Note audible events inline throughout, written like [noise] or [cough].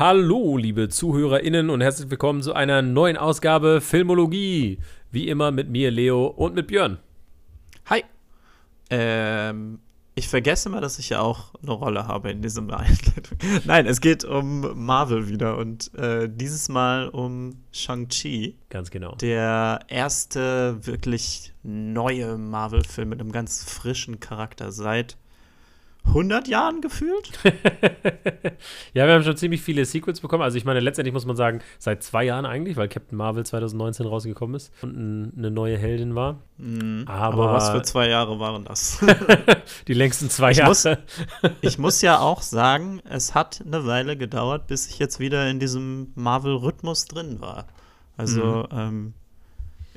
Hallo, liebe ZuhörerInnen und herzlich willkommen zu einer neuen Ausgabe Filmologie. Wie immer mit mir, Leo, und mit Björn. Hi. Ähm, ich vergesse mal, dass ich ja auch eine Rolle habe in diesem [laughs] Einleitung. Nein, es geht um Marvel wieder und äh, dieses Mal um Shang-Chi. Ganz genau. Der erste wirklich neue Marvel-Film mit einem ganz frischen Charakter seit 100 Jahren gefühlt? [laughs] ja, wir haben schon ziemlich viele Sequels bekommen. Also ich meine, letztendlich muss man sagen, seit zwei Jahren eigentlich, weil Captain Marvel 2019 rausgekommen ist und eine neue Heldin war. Mm, aber, aber, was für zwei Jahre waren das? [laughs] Die längsten zwei ich Jahre. Muss, ich muss ja auch sagen, es hat eine Weile gedauert, bis ich jetzt wieder in diesem Marvel-Rhythmus drin war. Also, mhm. ähm,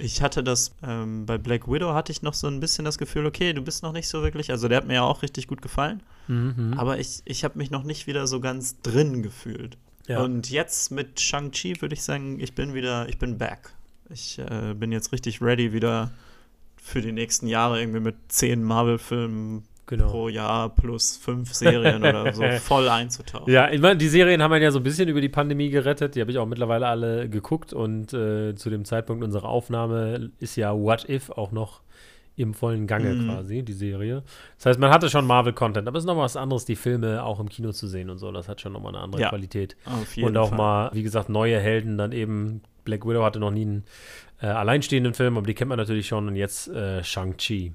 ich hatte das, ähm, bei Black Widow hatte ich noch so ein bisschen das Gefühl, okay, du bist noch nicht so wirklich, also der hat mir ja auch richtig gut gefallen, mhm. aber ich, ich habe mich noch nicht wieder so ganz drin gefühlt. Ja. Und jetzt mit Shang-Chi würde ich sagen, ich bin wieder, ich bin back. Ich äh, bin jetzt richtig ready, wieder für die nächsten Jahre irgendwie mit zehn Marvel-Filmen genau. pro Jahr plus fünf Serien oder so [laughs] voll einzutauchen. Ja, ich meine, die Serien haben ja so ein bisschen über die Pandemie gerettet. Die habe ich auch mittlerweile alle geguckt und äh, zu dem Zeitpunkt unserer Aufnahme ist ja What If auch noch im vollen Gange mhm. quasi, die Serie. Das heißt, man hatte schon Marvel-Content, aber es ist noch was anderes, die Filme auch im Kino zu sehen und so. Das hat schon nochmal eine andere ja, Qualität. Auf jeden und auch Fall. mal, wie gesagt, neue Helden, dann eben Black Widow hatte noch nie einen äh, alleinstehenden Film, aber die kennt man natürlich schon und jetzt äh, Shang-Chi.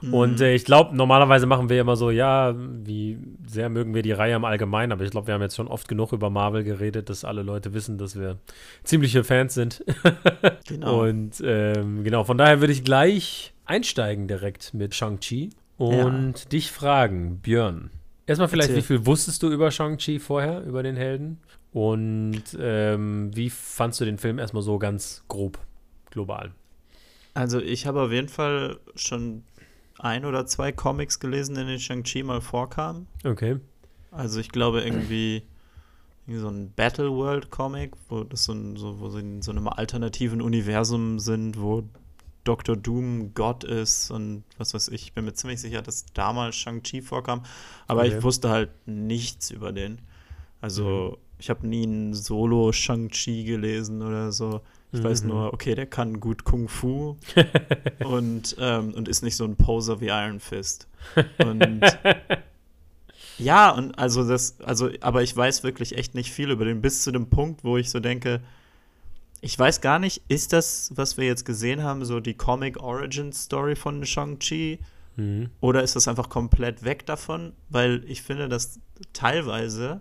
Und mhm. äh, ich glaube, normalerweise machen wir immer so, ja, wie sehr mögen wir die Reihe im Allgemeinen, aber ich glaube, wir haben jetzt schon oft genug über Marvel geredet, dass alle Leute wissen, dass wir ziemliche Fans sind. [laughs] genau. Und ähm, genau, von daher würde ich gleich einsteigen direkt mit Shang-Chi und ja. dich fragen, Björn. Erstmal vielleicht, Bitte. wie viel wusstest du über Shang-Chi vorher, über den Helden? Und ähm, wie fandst du den Film erstmal so ganz grob, global? Also ich habe auf jeden Fall schon ein oder zwei Comics gelesen, in denen Shang-Chi mal vorkam. Okay. Also ich glaube irgendwie, irgendwie so ein Battle World Comic, wo das so, ein, so, wo sie in so einem alternativen Universum sind, wo Dr. Doom Gott ist und was weiß ich. Ich bin mir ziemlich sicher, dass damals Shang-Chi vorkam, aber okay. ich wusste halt nichts über den. Also mhm. ich habe nie ein Solo Shang-Chi gelesen oder so. Ich mhm. weiß nur, okay, der kann gut Kung Fu [laughs] und, ähm, und ist nicht so ein Poser wie Iron Fist. Und [laughs] ja, und also das, also, aber ich weiß wirklich echt nicht viel über den, bis zu dem Punkt, wo ich so denke, ich weiß gar nicht, ist das, was wir jetzt gesehen haben, so die Comic Origin Story von Shang-Chi? Mhm. Oder ist das einfach komplett weg davon? Weil ich finde, dass teilweise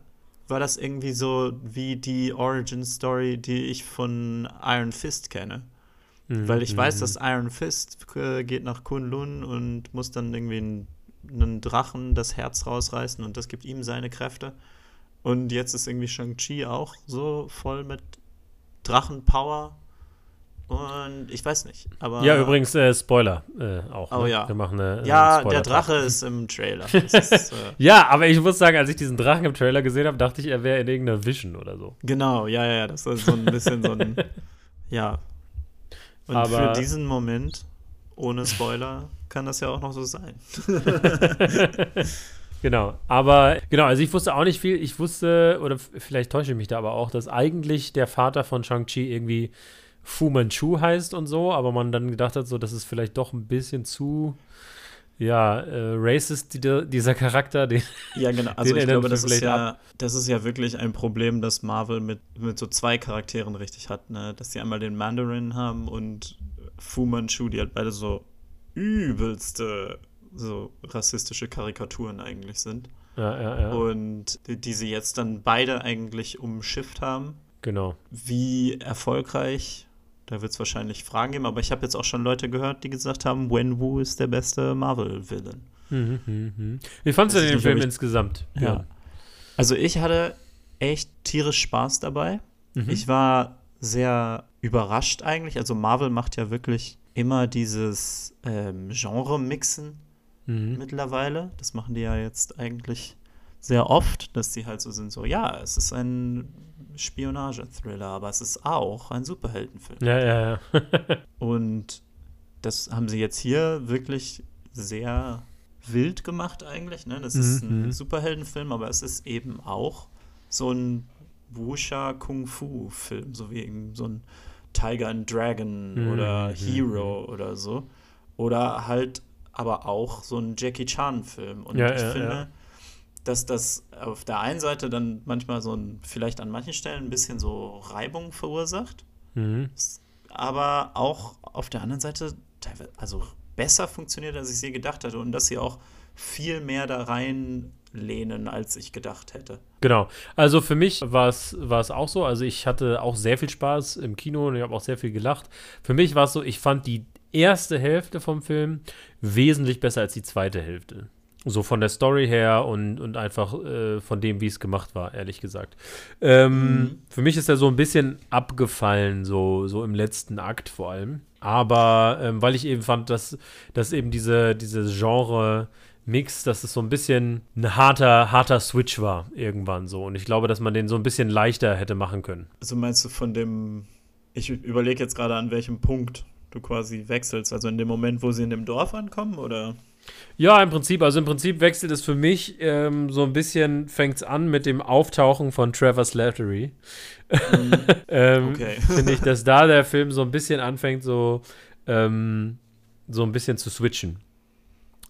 war das irgendwie so wie die Origin Story, die ich von Iron Fist kenne. Mhm. Weil ich weiß, mhm. dass Iron Fist äh, geht nach Kunlun und muss dann irgendwie einen, einen Drachen das Herz rausreißen und das gibt ihm seine Kräfte. Und jetzt ist irgendwie Shang-Chi auch so voll mit Drachenpower und ich weiß nicht. Aber ja, übrigens, äh, Spoiler äh, auch. Oh ne? ja. Wir machen eine, äh, ja, der Drache ist im Trailer. Ist, [laughs] äh ja, aber ich muss sagen, als ich diesen Drachen im Trailer gesehen habe, dachte ich, er wäre in irgendeiner Vision oder so. Genau, ja, ja, das ist so ein bisschen so ein. [laughs] Ja. Und aber für diesen Moment, ohne Spoiler, kann das ja auch noch so sein. [laughs] Genau, aber genau, also ich wusste auch nicht viel. Ich wusste, oder vielleicht täusche ich mich da aber auch, dass eigentlich der Vater von Shang-Chi irgendwie Fu Manchu heißt und so, aber man dann gedacht hat, so, das ist vielleicht doch ein bisschen zu ja, äh, racist, die, dieser Charakter. Den, ja, genau. Also ich glaube, das ist, ja, das ist ja wirklich ein Problem, das Marvel mit, mit so zwei Charakteren richtig hat, ne? Dass sie einmal den Mandarin haben und Fu Manchu, die halt beide so übelste so rassistische Karikaturen eigentlich sind. Ja, ja, ja. Und die, die sie jetzt dann beide eigentlich umschifft haben. Genau. Wie erfolgreich da wird es wahrscheinlich Fragen geben, aber ich habe jetzt auch schon Leute gehört, die gesagt haben, Wen Wu ist der beste Marvel-Villain. Mhm, mh, mh. Wie fandest du den Film insgesamt? Ja. ja. Also ich hatte echt tierisch Spaß dabei. Mhm. Ich war sehr überrascht eigentlich. Also Marvel macht ja wirklich immer dieses ähm, Genre-Mixen mhm. mittlerweile. Das machen die ja jetzt eigentlich sehr oft, dass sie halt so sind, so, ja, es ist ein Spionage-Thriller, aber es ist auch ein Superheldenfilm. Ja, ja, ja. [laughs] und das haben sie jetzt hier wirklich sehr wild gemacht eigentlich. Ne? Das ist ein mhm. Superheldenfilm, aber es ist eben auch so ein Wuxia Kung Fu Film, so wie so ein Tiger and Dragon Mhm, oder mhm, Hero oder so. Oder halt aber auch so ein Jackie Chan Film. Und Ja, ich ja, finde, ja. Dass das auf der einen Seite dann manchmal so ein, vielleicht an manchen Stellen ein bisschen so Reibung verursacht, Mhm. aber auch auf der anderen Seite also besser funktioniert, als ich je gedacht hatte und dass sie auch viel mehr da reinlehnen, als ich gedacht hätte. Genau. Also für mich war es war es auch so. Also ich hatte auch sehr viel Spaß im Kino und ich habe auch sehr viel gelacht. Für mich war es so, ich fand die erste Hälfte vom Film wesentlich besser als die zweite Hälfte. So von der Story her und, und einfach äh, von dem, wie es gemacht war, ehrlich gesagt. Ähm, Mhm. Für mich ist er so ein bisschen abgefallen, so, so im letzten Akt vor allem. Aber ähm, weil ich eben fand, dass, dass eben diese, diese Genre Mix, dass es so ein bisschen ein harter, harter Switch war irgendwann so. Und ich glaube, dass man den so ein bisschen leichter hätte machen können. Also meinst du von dem, ich überlege jetzt gerade an welchem Punkt du quasi wechselst, also in dem Moment, wo sie in dem Dorf ankommen oder? Ja, im Prinzip, also im Prinzip wechselt es für mich ähm, so ein bisschen, fängt es an mit dem Auftauchen von Trevor Slattery. [laughs] ähm, Okay. Finde ich, dass da der Film so ein bisschen anfängt, so, ähm, so ein bisschen zu switchen.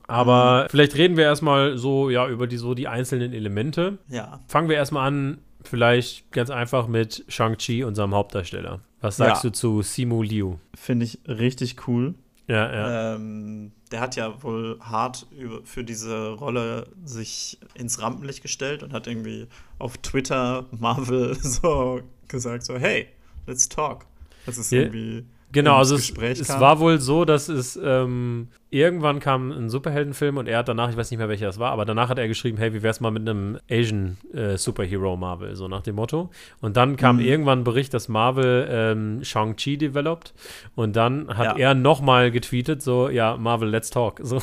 Aber vielleicht reden wir erstmal so, ja, über die, so die einzelnen Elemente. Ja. Fangen wir erstmal an, vielleicht ganz einfach mit Shang-Chi, unserem Hauptdarsteller. Was sagst Ja. du zu Simu Liu? Finde ich richtig cool. Ja, ja. Ähm, der hat ja wohl hart über, für diese Rolle sich ins Rampenlicht gestellt und hat irgendwie auf Twitter Marvel [laughs] so gesagt, so, hey, let's talk. Das ist Ja. irgendwie Genau, also es, es war wohl so, dass es ähm, irgendwann kam ein Superheldenfilm und er hat danach, ich weiß nicht mehr welcher das war, aber danach hat er geschrieben, hey, wie wär's mal mit einem Asian äh, Superhero Marvel, so nach dem Motto. Und dann kam Mhm. irgendwann ein Bericht, dass Marvel ähm, Shang-Chi developed und dann hat Ja. er nochmal getweetet, so, ja, Marvel, let's talk. [laughs] So,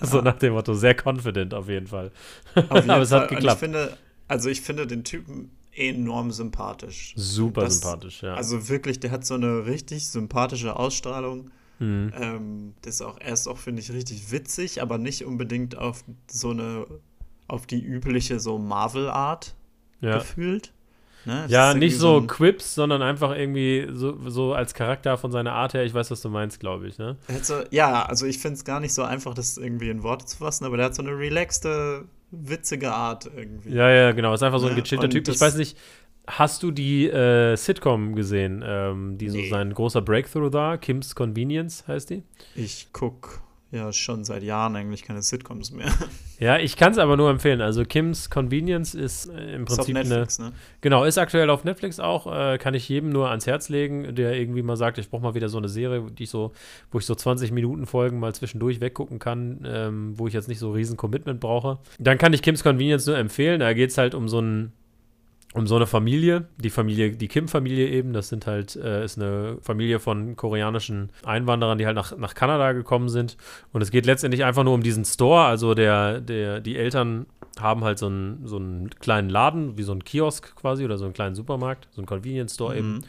so nach dem Motto, sehr confident auf jeden Fall. Auf [laughs] jeden aber es hat Fall. Und geklappt. Ich finde, also ich finde den Typen enorm sympathisch. Super Das- sympathisch, ja. Also wirklich, der hat so eine richtig sympathische Ausstrahlung. Mhm. Ähm, das ist auch, er ist auch, finde ich, richtig witzig, aber nicht unbedingt auf so eine, auf die übliche so Marvel-Art ja. gefühlt. Ne? Ja, nicht so ein- Quips, sondern einfach irgendwie so, so als Charakter von seiner Art her. Ich weiß, was du meinst, glaube ich, ne? er hat so, ja, also ich finde es gar nicht so einfach, das irgendwie in Worte zu fassen, aber der hat so eine relaxte, witzige Art irgendwie. Ja, ja, genau. Ist einfach so ein Ne? gechillter Typ. Ich weiß nicht, hast du die äh, Sitcom gesehen, ähm, die so Nee. sein großer Breakthrough war? Kim's Convenience heißt die? Ich gucke ja schon seit Jahren eigentlich keine Sitcoms mehr. Ja, ich kann es aber nur empfehlen. Also Kim's Convenience ist äh, im Ist auf Prinzip eine. Netflix, ne? Genau, ist aktuell auf Netflix auch. Äh, kann ich jedem nur ans Herz legen, der irgendwie mal sagt, ich brauche mal wieder so eine Serie, die ich so, wo ich so 20 Minuten Folgen mal zwischendurch weggucken kann, ähm, wo ich jetzt nicht so riesen Commitment brauche. Dann kann ich Kim's Convenience nur empfehlen. Da geht es halt um so ein um so eine Familie, die Familie, die Kim-Familie eben, das sind halt, äh, ist eine Familie von koreanischen Einwanderern, die halt nach, nach Kanada gekommen sind. Und es geht letztendlich einfach nur um diesen Store, also der, der, die Eltern haben halt so einen, so einen kleinen Laden, wie so ein Kiosk quasi oder so einen kleinen Supermarkt, so ein Convenience Store eben. Mhm.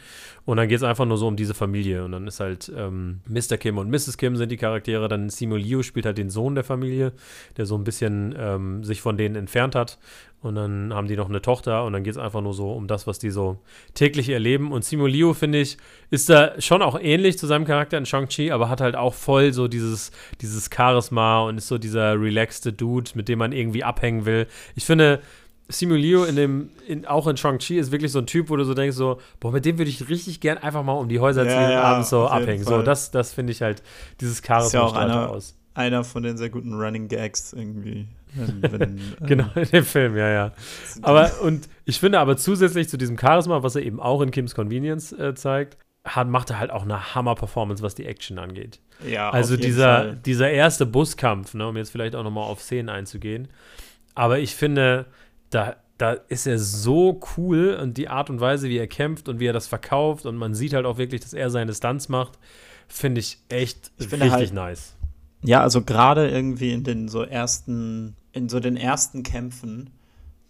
Und dann geht es einfach nur so um diese Familie. Und dann ist halt ähm, Mr. Kim und Mrs. Kim sind die Charaktere. Dann Simu Liu spielt halt den Sohn der Familie, der so ein bisschen ähm, sich von denen entfernt hat. Und dann haben die noch eine Tochter und dann geht es einfach nur so um das, was die so täglich erleben. Und Simu Liu, finde ich, ist da schon auch ähnlich zu seinem Charakter in Shang-Chi, aber hat halt auch voll so dieses, dieses Charisma und ist so dieser relaxte Dude, mit dem man irgendwie abhängen will. Ich finde, Simu Liu in dem, in, auch in Shang-Chi ist wirklich so ein Typ, wo du so denkst, so, boah, mit dem würde ich richtig gern einfach mal um die Häuser Ja, ziehen und ja, abends so abhängen. So, Fall. das, das finde ich halt, dieses Ist ja Charisma auch einer- aus. Einer von den sehr guten Running Gags irgendwie. Wenn, wenn, [laughs] Genau, in dem Film, ja, ja. Aber, und ich finde aber zusätzlich zu diesem Charisma, was er eben auch in Kim's Convenience äh, zeigt, hat, macht er halt auch eine Hammer-Performance, was die Action angeht. ja, Also dieser, Fall. dieser erste Buskampf, ne, um jetzt vielleicht auch nochmal auf Szenen einzugehen. Aber ich finde, da, da ist er so cool und die Art und Weise, wie er kämpft und wie er das verkauft und man sieht halt auch wirklich, dass er seine Stunts macht, finde ich echt Ich finde richtig halt- nice. Ja, also gerade irgendwie in den so ersten, in so den ersten Kämpfen,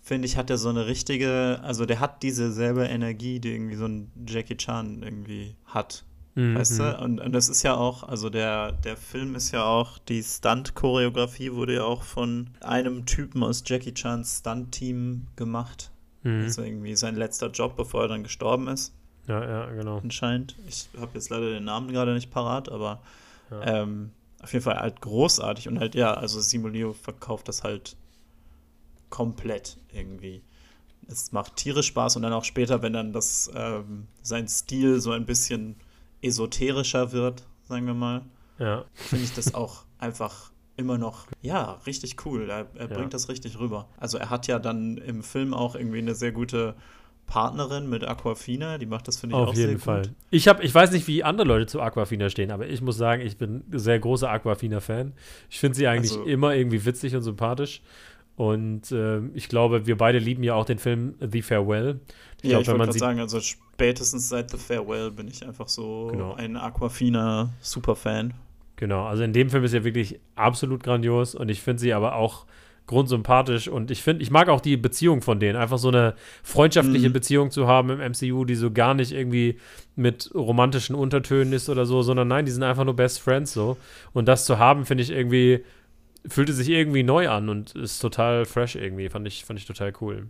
finde ich, hat er so eine richtige, also der hat diese selbe Energie, die irgendwie so ein Jackie Chan irgendwie hat. Mhm. Weißt du? Und, und das ist ja auch, also der, der Film ist ja auch, die Stunt-Choreografie wurde ja auch von einem Typen aus Jackie Chans Stunt-Team gemacht. Mhm. Das war irgendwie sein letzter Job, bevor er dann gestorben ist. Ja, ja, genau. Anscheinend. Ich habe jetzt leider den Namen gerade nicht parat, aber ja. ähm, auf jeden Fall halt großartig. Und halt, ja, also Simulio verkauft das halt komplett irgendwie. Es macht tierisch Spaß und dann auch später, wenn dann das ähm, sein Stil so ein bisschen esoterischer wird, sagen wir mal, ja. finde ich das auch einfach immer noch, ja, richtig cool. Er, er ja. bringt das richtig rüber. Also er hat ja dann im Film auch irgendwie eine sehr gute Partnerin mit Aquafina, die macht das, finde ich, Auf auch jeden Fall. Gut. Ich, hab, ich weiß nicht, wie andere Leute zu Aquafina stehen, aber ich muss sagen, ich bin ein sehr großer Aquafina-Fan. Ich finde sie eigentlich also, immer irgendwie witzig und sympathisch. Und äh, ich glaube, wir beide lieben ja auch den Film The Farewell. Ich ja, glaub, ich wollte gerade sagen, also spätestens seit The Farewell bin ich einfach so genau. ein Aquafina-Superfan. Genau, also in dem Film ist er wirklich absolut grandios und ich finde sie aber auch grundsympathisch und ich finde, ich mag auch die Beziehung von denen, einfach so eine freundschaftliche mhm. Beziehung zu haben im MCU, die so gar nicht irgendwie mit romantischen Untertönen ist oder so, sondern nein, die sind einfach nur Best Friends so und das zu haben, finde ich irgendwie fühlte sich irgendwie neu an und ist total fresh irgendwie, fand ich fand ich total cool.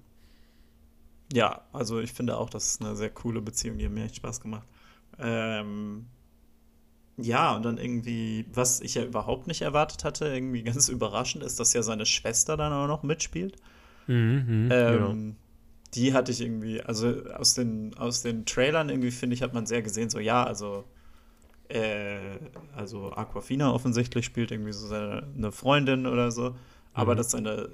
Ja, also ich finde auch, das ist eine sehr coole Beziehung, die hat mir echt Spaß gemacht. Ähm, ja, und dann irgendwie, was ich ja überhaupt nicht erwartet hatte, irgendwie [laughs] ganz überraschend ist, dass ja seine Schwester dann auch noch mitspielt. Mhm, mh, ähm, genau. Die hatte ich irgendwie, also aus den, aus den Trailern irgendwie, finde ich, hat man sehr gesehen, so ja, also äh, also Aquafina offensichtlich spielt irgendwie so seine, eine Freundin oder so. Aber mhm. dass seine,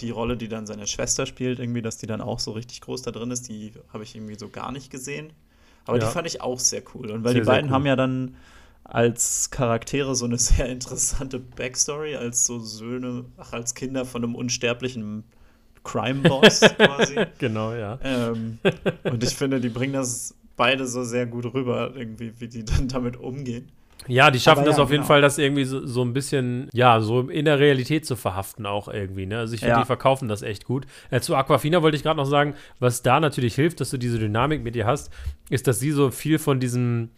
die Rolle, die dann seine Schwester spielt, irgendwie, dass die dann auch so richtig groß da drin ist, die habe ich irgendwie so gar nicht gesehen. Aber ja. die fand ich auch sehr cool. Und weil sehr, die beiden cool. haben ja dann als Charaktere so eine [laughs] sehr interessante Backstory, als so Söhne, ach, als Kinder von einem unsterblichen Crime-Boss [laughs] quasi. Genau, ja. Ähm, und ich finde, die bringen das beide so sehr gut rüber, irgendwie, wie die dann damit umgehen. Ja, die schaffen das auf jeden genau. Fall, das irgendwie so, so, ein bisschen, ja, so in der Realität zu verhaften auch irgendwie, ne? Also ich finde, ja. die verkaufen das echt gut. Äh, zu Aquafina wollte ich gerade noch sagen, was da natürlich hilft, dass du diese Dynamik mit ihr hast, ist, dass sie so viel von diesem,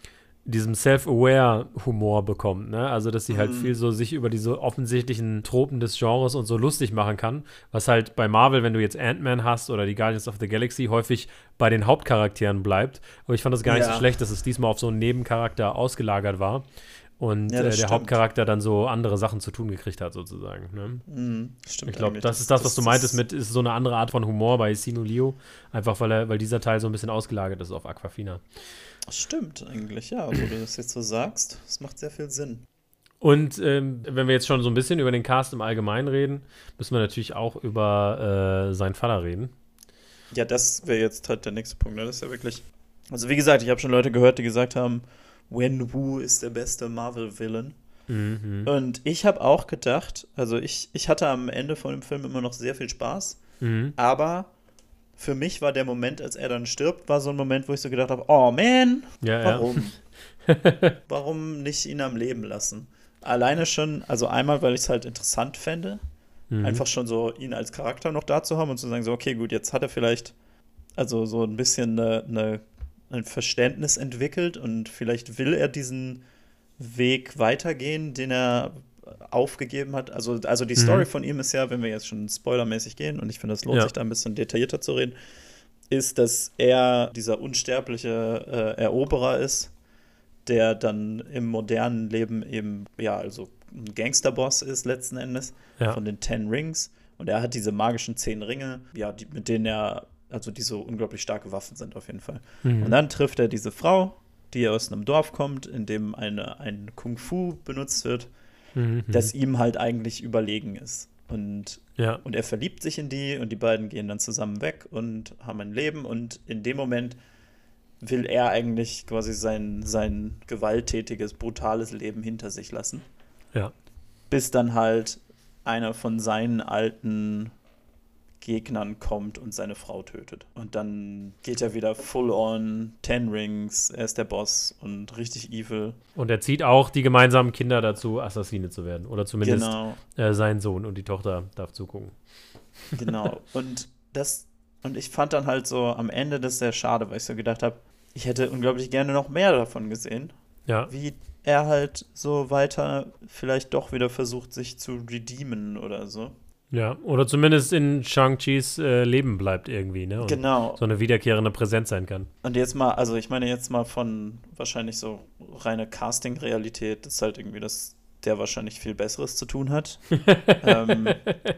diesem Self-Aware-Humor bekommt, ne? Also, dass sie halt mhm. viel so sich über diese offensichtlichen Tropen des Genres und so lustig machen kann, was halt bei Marvel, wenn du jetzt Ant-Man hast oder die Guardians of the Galaxy, häufig bei den Hauptcharakteren bleibt. Aber ich fand das gar nicht ja. so schlecht, dass es diesmal auf so einen Nebencharakter ausgelagert war und ja, äh, der stimmt. Hauptcharakter dann so andere Sachen zu tun gekriegt hat, sozusagen. Ne? Mhm, stimmt ich glaube, das ist das, was du meintest mit, ist so eine andere Art von Humor bei Sino Leo, einfach weil, er, weil dieser Teil so ein bisschen ausgelagert ist auf Aquafina. Stimmt eigentlich, ja, wo du das jetzt so sagst. Das macht sehr viel Sinn. Und ähm, wenn wir jetzt schon so ein bisschen über den Cast im Allgemeinen reden, müssen wir natürlich auch über äh, seinen Vater reden. Ja, das wäre jetzt halt der nächste Punkt. Ne? Das ist ja wirklich. Also, wie gesagt, ich habe schon Leute gehört, die gesagt haben, Wen Wu ist der beste Marvel-Villain. Mhm. Und ich habe auch gedacht, also ich, ich hatte am Ende von dem Film immer noch sehr viel Spaß, mhm. aber für mich war der Moment, als er dann stirbt, war so ein Moment, wo ich so gedacht habe, oh man, ja, warum? Ja. [laughs] warum nicht ihn am Leben lassen? Alleine schon, also einmal, weil ich es halt interessant fände, mhm. einfach schon so ihn als Charakter noch da zu haben und zu sagen, so, okay, gut, jetzt hat er vielleicht also so ein bisschen eine, eine, ein Verständnis entwickelt und vielleicht will er diesen Weg weitergehen, den er aufgegeben hat. Also, also die Story mhm. von ihm ist ja, wenn wir jetzt schon spoilermäßig gehen, und ich finde, es lohnt ja. sich da ein bisschen detaillierter zu reden, ist, dass er dieser unsterbliche äh, Eroberer ist, der dann im modernen Leben eben, ja, also ein Gangsterboss ist letzten Endes ja. von den Ten Rings. Und er hat diese magischen zehn Ringe, ja, die, mit denen er, also die so unglaublich starke Waffen sind auf jeden Fall. Mhm. Und dann trifft er diese Frau, die aus einem Dorf kommt, in dem eine, ein Kung Fu benutzt wird mhm. das ihm halt eigentlich überlegen ist. Und, ja. und er verliebt sich in die und die beiden gehen dann zusammen weg und haben ein Leben und in dem Moment will er eigentlich quasi sein, sein gewalttätiges, brutales Leben hinter sich lassen. Ja. Bis dann halt einer von seinen alten Gegnern kommt und seine Frau tötet. Und dann geht er wieder full on, Ten Rings, er ist der Boss und richtig evil. Und er zieht auch die gemeinsamen Kinder dazu, Assassine zu werden. Oder zumindest genau. äh, sein Sohn und die Tochter darf zugucken. Genau. [laughs] Und das, und ich fand dann halt so am Ende das sehr schade, weil ich so gedacht habe, ich hätte unglaublich gerne noch mehr davon gesehen. Ja. Wie er halt so weiter vielleicht doch wieder versucht, sich zu redeemen oder so. Ja, oder zumindest in Shang-Chis äh, Leben bleibt irgendwie, ne? Und genau. So eine wiederkehrende Präsenz sein kann. Und jetzt mal, also ich meine jetzt mal von wahrscheinlich so reine Casting-Realität, ist halt irgendwie das der wahrscheinlich viel Besseres zu tun hat. [laughs] ähm,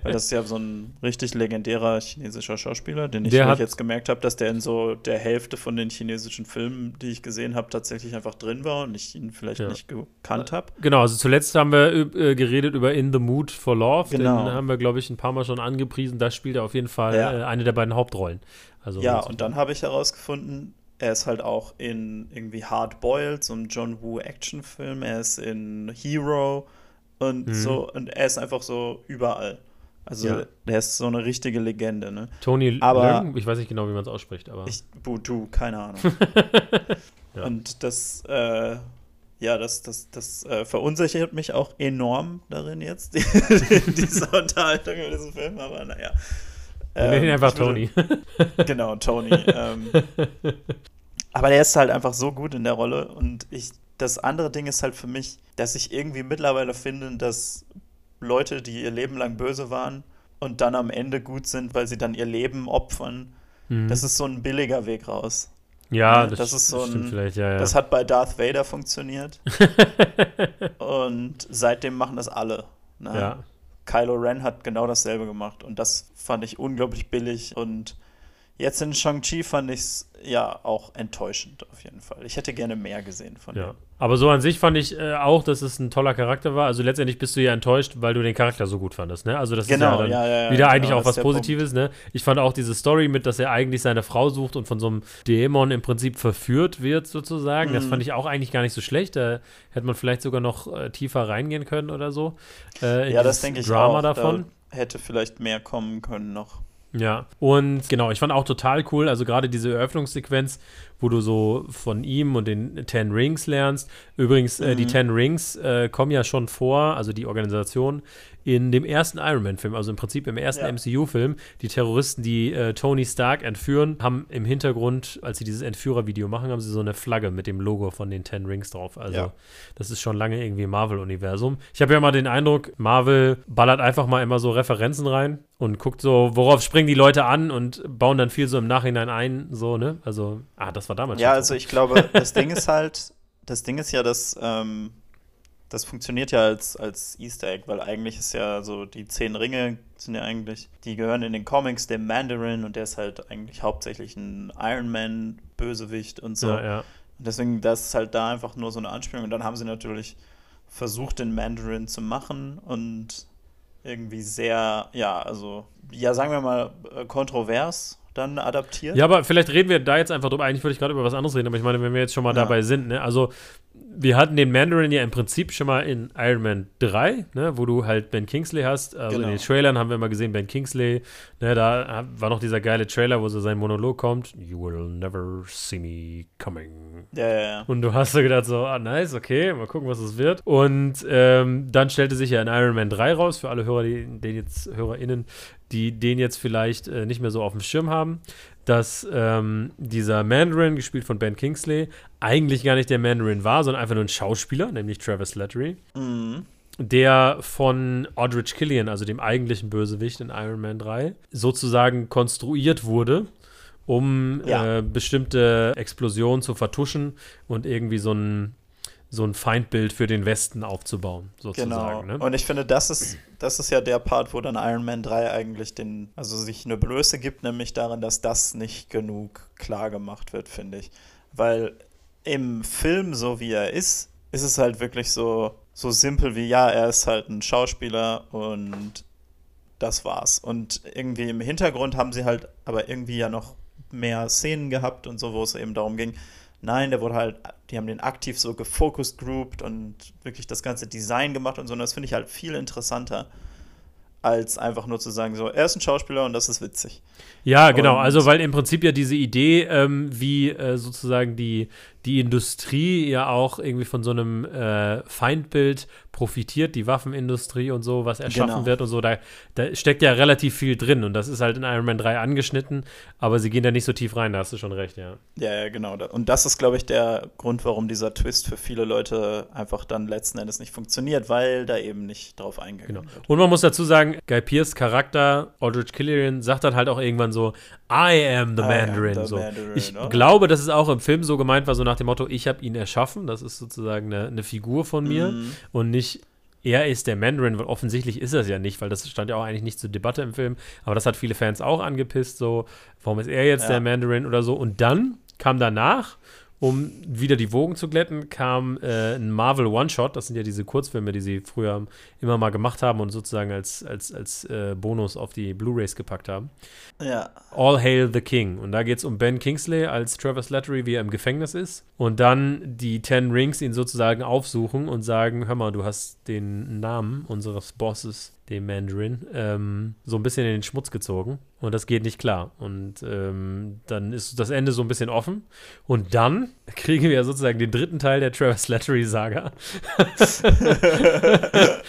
weil das ist ja so ein richtig legendärer chinesischer Schauspieler, den ich jetzt gemerkt habe, dass der in so der Hälfte von den chinesischen Filmen, die ich gesehen habe, tatsächlich einfach drin war und ich ihn vielleicht ja. nicht gekannt habe. Genau, also zuletzt haben wir äh, geredet über In the Mood for Love. Genau. Den haben wir, glaube ich, ein paar Mal schon angepriesen. Da spielt er auf jeden Fall ja. äh, eine der beiden Hauptrollen. Also, ja, und dann habe ich herausgefunden, er ist halt auch in irgendwie Hard Boiled, so einem John Woo Actionfilm. Er ist in Hero und mhm. so. Und er ist einfach so überall. Also ja. der ist so eine richtige Legende, ne? Tony aber Leung, ich weiß nicht genau, wie man es ausspricht, aber. Ich, du, keine Ahnung. [laughs] ja. Und das, äh, ja, das, das, das äh, verunsichert mich auch enorm darin jetzt, [laughs] diese Unterhaltung über diesen Film, aber naja. Wir nennen ihn ähm, einfach Tony. [laughs] genau, Tony. Ähm, aber der ist halt einfach so gut in der Rolle und ich, das andere Ding ist halt für mich, dass ich irgendwie mittlerweile finde, dass Leute, die ihr Leben lang böse waren und dann am Ende gut sind, weil sie dann ihr Leben opfern, mhm. das ist so ein billiger Weg raus. Ja, das, das ist so ein, vielleicht, ja, ja. Das hat bei Darth Vader funktioniert. [laughs] und seitdem machen das alle. Ne? Ja. Kylo Ren hat genau dasselbe gemacht und das fand ich unglaublich billig und jetzt in Shang-Chi fand ich es ja auch enttäuschend auf jeden Fall. Ich hätte gerne mehr gesehen von ja. Aber so an sich fand ich äh, auch, dass es ein toller Charakter war. Also letztendlich bist du ja enttäuscht, weil du den Charakter so gut fandest. Ne? Also das genau, ist ja, dann ja, ja, wieder eigentlich genau, auch was Positives. Ne? Ich fand auch diese Story mit, dass er eigentlich seine Frau sucht und von so einem Dämon im Prinzip verführt wird sozusagen. Mhm. Das fand ich auch eigentlich gar nicht so schlecht. Da hätte man vielleicht sogar noch äh, tiefer reingehen können oder so. Äh, ja, das denke ich Drama auch. davon. Da hätte vielleicht mehr kommen können noch. Ja, und genau, ich fand auch total cool, also gerade diese Eröffnungssequenz, wo du so von ihm und den Ten Rings lernst. Übrigens, mhm. äh, die mhm. Ten Rings äh, kommen ja schon vor, also die Organisation, in dem ersten Iron Man-Film, also im Prinzip im ersten ja. MCU-Film. Die Terroristen, die äh, Tony Stark entführen, haben im Hintergrund, als sie dieses Entführer-Video machen, haben sie so eine Flagge mit dem Logo von den Ten Rings drauf. Also, ja. das ist schon lange irgendwie Marvel-Universum. Ich habe ja mal den Eindruck, Marvel ballert einfach mal immer so Referenzen rein und guckt so, worauf springen die Leute an und bauen dann viel so im Nachhinein ein, so, ne? Also, ah, das war damals Ja, also ich glaube, das Ding ist halt, das Ding ist ja, dass ähm, das funktioniert ja als, als Easter Egg, weil eigentlich ist ja so, die zehn Ringe sind ja eigentlich, die gehören in den Comics dem Mandarin und der ist halt eigentlich hauptsächlich ein Iron Man-Bösewicht und so. Ja, ja. Und deswegen, das ist halt da einfach nur so eine Anspielung. Und dann haben sie natürlich versucht, den Mandarin zu machen und irgendwie sehr, ja, also, ja, sagen wir mal, äh, kontrovers dann adaptiert. Ja, aber vielleicht reden wir da jetzt einfach drüber. Eigentlich würde ich gerade über was anderes reden, aber ich meine, wenn wir jetzt schon mal ja. dabei sind, ne, also wir hatten den Mandarin ja im Prinzip schon mal in Iron Man 3, ne, wo du halt Ben Kingsley hast. Also genau. in den Trailern haben wir immer gesehen, Ben Kingsley, ne, da war noch dieser geile Trailer, wo so sein Monolog kommt. You will never see me coming. Ja, ja, ja. Und du hast so gedacht, so, ah, nice, okay, mal gucken, was es wird. Und ähm, dann stellte sich ja in Iron Man 3 raus, für alle Hörer, die, die jetzt, HörerInnen, die den jetzt vielleicht äh, nicht mehr so auf dem Schirm haben, dass ähm, dieser Mandarin, gespielt von Ben Kingsley, eigentlich gar nicht der Mandarin war, sondern einfach nur ein Schauspieler, nämlich Travis Slattery. Mhm. Der von Aldrich Killian, also dem eigentlichen Bösewicht in Iron Man 3, sozusagen konstruiert wurde, um ja. äh, bestimmte Explosionen zu vertuschen und irgendwie so ein so ein Feindbild für den Westen aufzubauen, sozusagen. Genau. Ne? Und ich finde, das ist, das ist ja der Part, wo dann Iron Man 3 eigentlich den, also sich eine Blöße gibt, nämlich darin, dass das nicht genug klar gemacht wird, finde ich. Weil im Film, so wie er ist, ist es halt wirklich so, so simpel wie, ja, er ist halt ein Schauspieler und das war's. Und irgendwie im Hintergrund haben sie halt aber irgendwie ja noch mehr Szenen gehabt und so, wo es eben darum ging, Nein, der wurde halt, die haben den aktiv so gefocused grouped und wirklich das ganze Design gemacht und so. Und das finde ich halt viel interessanter, als einfach nur zu sagen, so, er ist ein Schauspieler und das ist witzig. Ja, genau. Und also, weil im Prinzip ja diese Idee, ähm, wie äh, sozusagen die, die Industrie ja auch irgendwie von so einem äh, Feindbild profitiert, die Waffenindustrie und so, was erschaffen genau. wird und so. Da, da steckt ja relativ viel drin und das ist halt in Iron Man 3 angeschnitten, aber sie gehen da nicht so tief rein, da hast du schon recht, ja. Ja, ja, genau. Und das ist, glaube ich, der Grund, warum dieser Twist für viele Leute einfach dann letzten Endes nicht funktioniert, weil da eben nicht drauf eingegangen genau. wird. Und man muss dazu sagen, Guy Pierce Charakter, Aldrich Killian, sagt dann halt auch irgendwann so, I am the Mandarin. Am the so. Mandarin ich glaube, dass es auch im Film so gemeint war, so nach dem Motto, ich habe ihn erschaffen, das ist sozusagen eine, eine Figur von mir mm. und nicht er ist der Mandarin, weil offensichtlich ist er es ja nicht, weil das stand ja auch eigentlich nicht zur Debatte im Film. Aber das hat viele Fans auch angepisst, so, warum ist er jetzt ja. der Mandarin oder so. Und dann kam danach um wieder die Wogen zu glätten, kam äh, ein Marvel One-Shot. Das sind ja diese Kurzfilme, die sie früher immer mal gemacht haben und sozusagen als, als, als äh, Bonus auf die Blu-Rays gepackt haben. Ja. All Hail the King. Und da geht es um Ben Kingsley als Trevor Slattery, wie er im Gefängnis ist. Und dann die Ten Rings ihn sozusagen aufsuchen und sagen: Hör mal, du hast den Namen unseres Bosses dem Mandarin, ähm, so ein bisschen in den Schmutz gezogen. Und das geht nicht klar. Und ähm, dann ist das Ende so ein bisschen offen. Und dann kriegen wir sozusagen den dritten Teil der Travis Slattery-Saga. [laughs]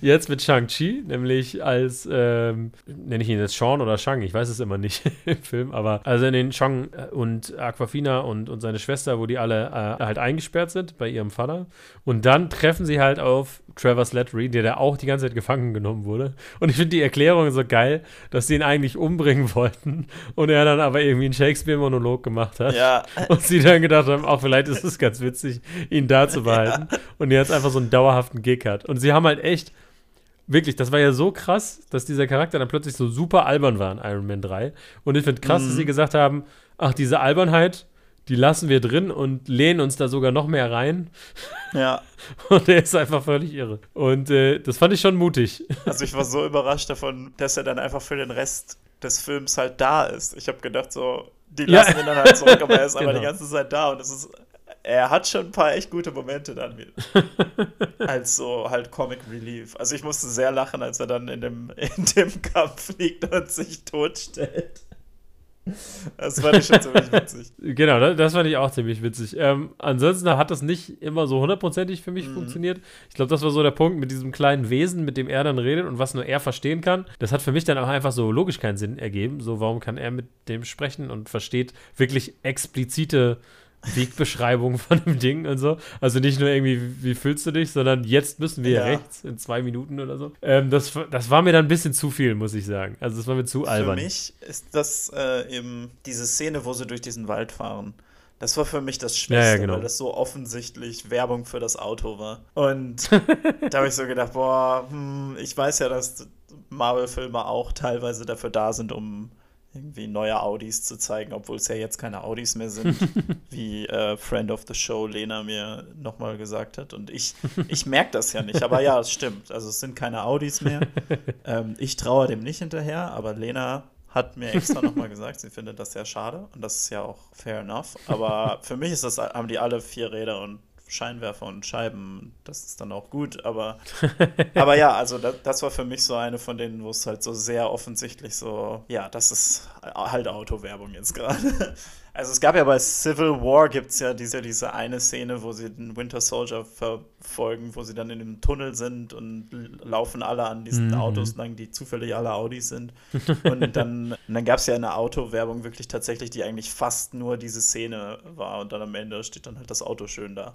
jetzt mit Shang-Chi, nämlich als, ähm, nenne ich ihn jetzt Sean oder Shang, ich weiß es immer nicht [laughs] im Film, aber also in den Shang und Aquafina und, und seine Schwester, wo die alle äh, halt eingesperrt sind bei ihrem Vater. Und dann treffen sie halt auf Trevor Slattery, der da auch die ganze Zeit gefangen genommen wurde. Und ich finde die Erklärung so geil, dass sie ihn eigentlich umbringen [laughs] wollten und er dann aber irgendwie einen Shakespeare-Monolog gemacht hat. Ja. Und sie dann gedacht haben, auch vielleicht ist es ganz witzig, ihn da zu behalten. Ja. Und er jetzt einfach so einen dauerhaften Gig hat. Und sie haben halt echt, wirklich, das war ja so krass, dass dieser Charakter dann plötzlich so super albern war in Iron Man 3. Und ich finde krass, mhm. dass sie gesagt haben, ach, diese Albernheit, die lassen wir drin und lehnen uns da sogar noch mehr rein. Ja. [laughs] Und er ist einfach völlig irre. Und äh, das fand ich schon mutig. Also ich war so überrascht davon, dass er dann einfach für den Rest des Films halt da ist. Ich habe gedacht so, die lassen ja. ihn dann halt zurück, aber er ist [laughs] genau. aber die ganze Zeit da und es ist er hat schon ein paar echt gute Momente dann [laughs] als so halt Comic Relief. Also ich musste sehr lachen, als er dann in dem, in dem Kampf liegt und sich totstellt. Das fand ich schon ziemlich witzig. [laughs] Genau, das fand ich auch ziemlich witzig. Ähm, ansonsten hat das nicht immer so hundertprozentig für mich mhm. funktioniert. Ich glaube, das war so der Punkt mit diesem kleinen Wesen, mit dem er dann redet und was nur er verstehen kann. Das hat für mich dann auch einfach so logisch keinen Sinn ergeben. So, warum kann er mit dem sprechen und versteht wirklich explizite Wegbeschreibung von dem Ding und so. Also nicht nur irgendwie, wie fühlst du dich, sondern jetzt müssen wir ja. rechts in zwei Minuten oder so. Ähm, das, das war mir dann ein bisschen zu viel, muss ich sagen. Also das war mir zu albern. Für mich ist das äh, eben diese Szene, wo sie durch diesen Wald fahren. Das war für mich das Schwächste, ja, ja, genau. weil das so offensichtlich Werbung für das Auto war. Und [laughs] da habe ich so gedacht, boah, hm, ich weiß ja, dass Marvel-Filme auch teilweise dafür da sind, um irgendwie neue Audis zu zeigen, obwohl es ja jetzt keine Audis mehr sind, [laughs] wie äh, Friend of the Show Lena mir nochmal gesagt hat. Und ich, ich merke das ja nicht, aber ja, es stimmt. Also es sind keine Audis mehr. [laughs] Ähm, ich traue dem nicht hinterher, aber Lena hat mir extra nochmal gesagt, sie findet das sehr schade und das ist ja auch fair enough. Aber für mich ist das, haben die alle vier Räder und Scheinwerfer und Scheiben, das ist dann auch gut, aber, [laughs] aber ja, also das, das, war für mich so eine von denen, wo es halt so sehr offensichtlich so, ja, das ist halt Autowerbung jetzt gerade. Also es gab ja bei Civil War gibt es ja diese, diese eine Szene, wo sie den Winter Soldier verfolgen, wo sie dann in dem Tunnel sind und laufen alle an diesen mhm. Autos lang, die zufällig alle Audis sind. Und dann, dann gab es ja eine Autowerbung wirklich tatsächlich, die eigentlich fast nur diese Szene war und dann am Ende steht dann halt das Auto schön da.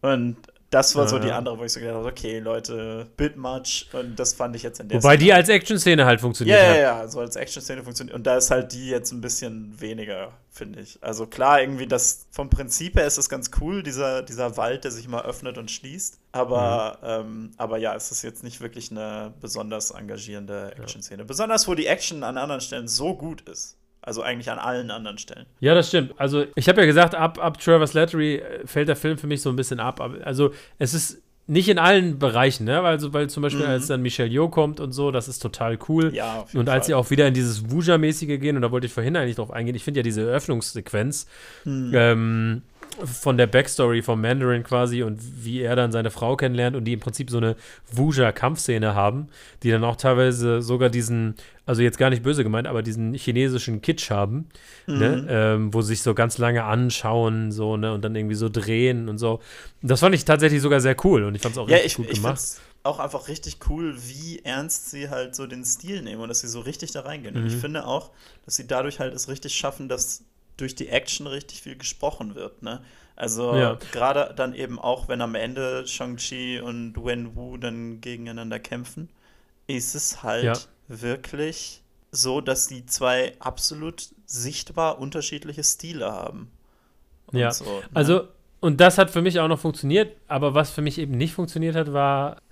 Und das war so die andere, wo ich so gedacht habe, okay, Leute, bit much. Und das fand ich jetzt in der Wobei Szene die als Action-Szene halt funktioniert ja, hat. Ja, ja, so als Action-Szene funktioniert. Und da ist halt die jetzt ein bisschen weniger, finde ich. Also klar, irgendwie das, vom Prinzip her ist das ganz cool, dieser, dieser Wald, der sich mal öffnet und schließt. Aber, mhm. ähm, aber ja, es ist jetzt nicht wirklich eine besonders engagierende Action-Szene. Ja. Besonders, wo die Action an anderen Stellen so gut ist. Also eigentlich an allen anderen Stellen. Ja, das stimmt. Also ich habe ja gesagt, ab, ab Trevor Slattery äh, fällt der Film für mich so ein bisschen ab. Also es ist nicht in allen Bereichen, ne? Also, weil zum Beispiel, mhm. als dann Michelle Yeoh kommt und so, das ist total cool. Ja, und als Fall. sie auch wieder in dieses Wuja-mäßige gehen, und da wollte ich vorhin eigentlich drauf eingehen, ich finde ja diese Eröffnungssequenz, mhm. ähm, von der Backstory vom Mandarin quasi und wie er dann seine Frau kennenlernt und die im Prinzip so eine Wuja-Kampfszene haben, die dann auch teilweise sogar diesen, also jetzt gar nicht böse gemeint, aber diesen chinesischen Kitsch haben, ne? mhm. ne? ähm, wo sich so ganz lange anschauen, so, ne, und dann irgendwie so drehen und so. Das fand ich tatsächlich sogar sehr cool und ich fand es auch ja, richtig ich, gut gemacht auch einfach richtig cool, wie ernst sie halt so den Stil nehmen und dass sie so richtig da reingehen. Mhm. Und ich mhm. finde auch, dass sie dadurch halt es richtig schaffen, dass durch die Action richtig viel gesprochen wird. Ne? Also ja. gerade dann eben auch, wenn am Ende Shang-Chi und Wen Wu dann gegeneinander kämpfen, ist es halt ja. wirklich so, dass die zwei absolut sichtbar unterschiedliche Stile haben. Und ja, so, ne? also und das hat für mich auch noch funktioniert, aber was für mich eben nicht funktioniert hat, war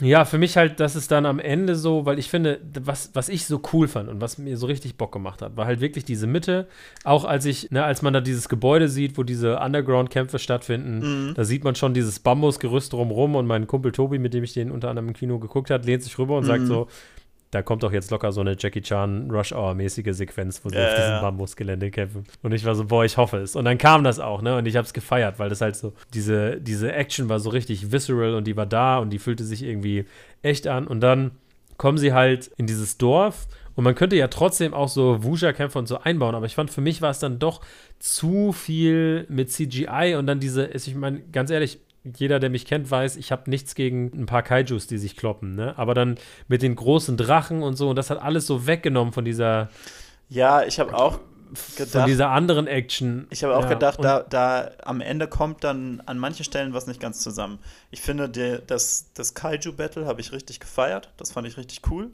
ja, für mich halt, dass es dann am Ende so, weil ich finde, was, was ich so cool fand und was mir so richtig Bock gemacht hat, war halt wirklich diese Mitte. Auch als ich, ne, als man da dieses Gebäude sieht, wo diese Underground-Kämpfe stattfinden, mhm. da sieht man schon dieses Bambusgerüst drumrum und mein Kumpel Tobi, mit dem ich den unter anderem im Kino geguckt habe, lehnt sich rüber und mhm. sagt so, da kommt doch jetzt locker so eine Jackie Chan Rush Hour-mäßige Sequenz, wo sie ja, auf diesem ja. Bambusgelände kämpfen. Und ich war so, boah, ich hoffe es. Und dann kam das auch, ne? Und ich habe es gefeiert, weil das halt so, diese, diese Action war so richtig visceral und die war da und die fühlte sich irgendwie echt an. Und dann kommen sie halt in dieses Dorf und man könnte ja trotzdem auch so Wuja-Kämpfe und so einbauen, aber ich fand, für mich war es dann doch zu viel mit CGI und dann diese, ich meine, ganz ehrlich, jeder, der mich kennt, weiß, ich habe nichts gegen ein paar Kaijus, die sich kloppen, ne? Aber dann mit den großen Drachen und so, und das hat alles so weggenommen von dieser. Ja, ich habe auch gedacht. Von dieser anderen Action. Ich habe auch ja, gedacht, da, da am Ende kommt dann an manchen Stellen was nicht ganz zusammen. Ich finde, der, das, das Kaiju-Battle habe ich richtig gefeiert. Das fand ich richtig cool.